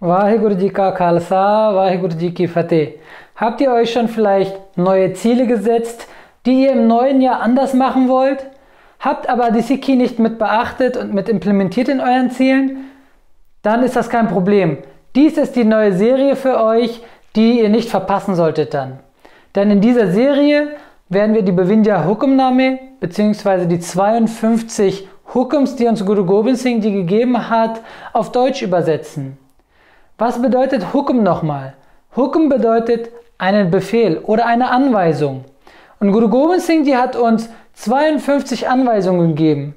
Vaheguru Ji Ka Khalsa, Vaheguru Ji Ki Fateh. Habt ihr euch schon vielleicht neue Ziele gesetzt, die ihr im neuen Jahr anders machen wollt? Habt aber die Sikhi nicht mit beachtet und mit implementiert in euren Zielen? Dann ist das kein Problem. Dies ist die neue Serie für euch, die ihr nicht verpassen solltet dann. Denn in dieser Serie werden wir die Bevindya Hukumname bzw. die 52 Hukums, die uns Guru Gobind Singh die gegeben hat, auf Deutsch übersetzen. Was bedeutet Hukum nochmal? Hukum bedeutet einen Befehl oder eine Anweisung. Und Guru Gobind Singh die hat uns 52 Anweisungen gegeben.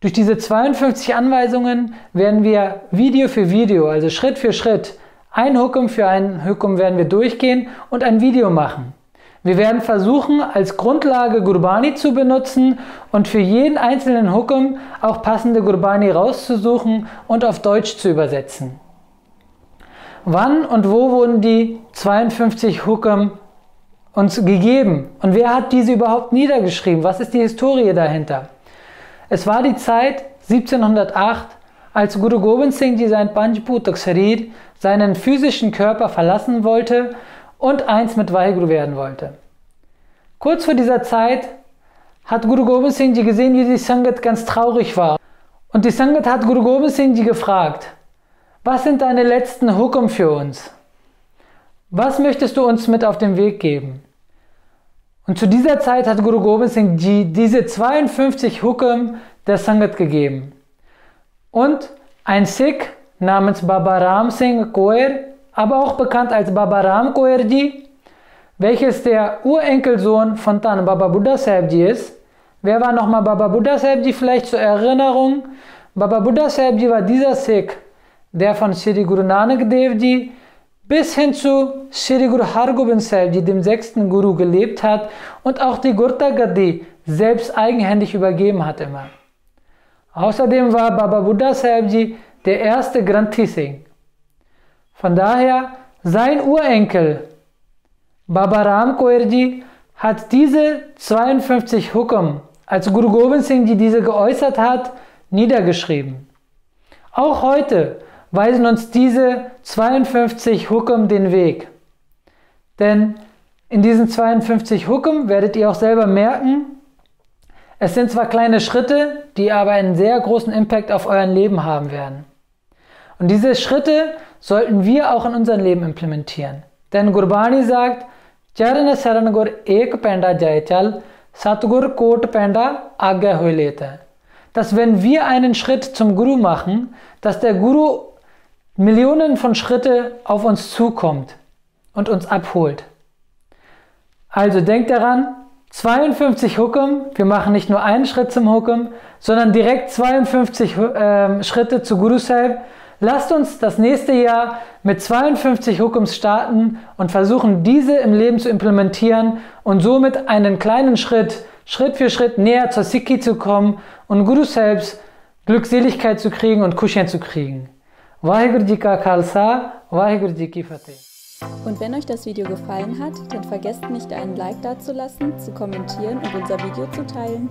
Durch diese 52 Anweisungen werden wir Video für Video, also Schritt für Schritt, ein Hukum für ein Hukum werden wir durchgehen und ein Video machen. Wir werden versuchen, als Grundlage Gurbani zu benutzen und für jeden einzelnen Hukum auch passende Gurbani rauszusuchen und auf Deutsch zu übersetzen. Wann und wo wurden die 52 Hukum uns gegeben? Und wer hat diese überhaupt niedergeschrieben? Was ist die Historie dahinter? Es war die Zeit 1708, als Guru Gobind Singh Ji sein Panjputak Sharir, seinen physischen Körper verlassen wollte und eins mit Vaheguru werden wollte. Kurz vor dieser Zeit hat Guru Gobind Singh Ji gesehen, wie die Sangat ganz traurig war. Und die Sangat hat Guru Gobind Singh Ji gefragt, was sind deine letzten Hukum für uns? Was möchtest du uns mit auf den Weg geben? Und zu dieser Zeit hat Guru Gobind Singh Ji diese 52 Hukum der Sangat gegeben. Und ein Sikh namens Baba Ram Singh Koer, aber auch bekannt als Baba Ram Koerji, welches der Urenkelsohn von Tan Baba Buddha Sahibji ist. Wer war nochmal Baba Buddha Sahibji vielleicht zur Erinnerung? Baba Buddha Sahibji war dieser Sikh, der von Sri Guru Nanak Dev Ji bis hin zu Sri Guru Hargobind Sahib dem sechsten Guru, gelebt hat und auch die Gurta Gaddi selbst eigenhändig übergeben hat immer. Außerdem war Baba Buddha Sahib der erste Granthi Singh. Von daher, sein Urenkel Baba Ram Koerji hat diese 52 Hukum, als Guru Gobind Singh Ji diese geäußert hat, niedergeschrieben. Auch heute weisen uns diese 52 Hukum den Weg. Denn in diesen 52 Hukum werdet ihr auch selber merken, es sind zwar kleine Schritte, die aber einen sehr großen Impact auf euer Leben haben werden. Und diese Schritte sollten wir auch in unserem Leben implementieren. Denn Gurbani sagt. Dass wenn wir einen Schritt zum Guru machen, dass der Guru Millionen von Schritte auf uns zukommt und uns abholt. Also denkt daran, 52 Hukum, wir machen nicht nur einen Schritt zum Hukum, sondern direkt 52 äh, Schritte zu Guru Sahib. Lasst uns das nächste Jahr mit 52 Hukums starten und versuchen, diese im Leben zu implementieren und somit einen kleinen Schritt, Schritt für Schritt näher zur Sikhi zu kommen und Guru Sahibs Glückseligkeit zu kriegen und Kushian zu kriegen. Vaheguru Khalsa, Vaheguru Fateh. Und wenn euch das Video gefallen hat, dann vergesst nicht einen Like dazulassen, zu kommentieren und unser Video zu teilen.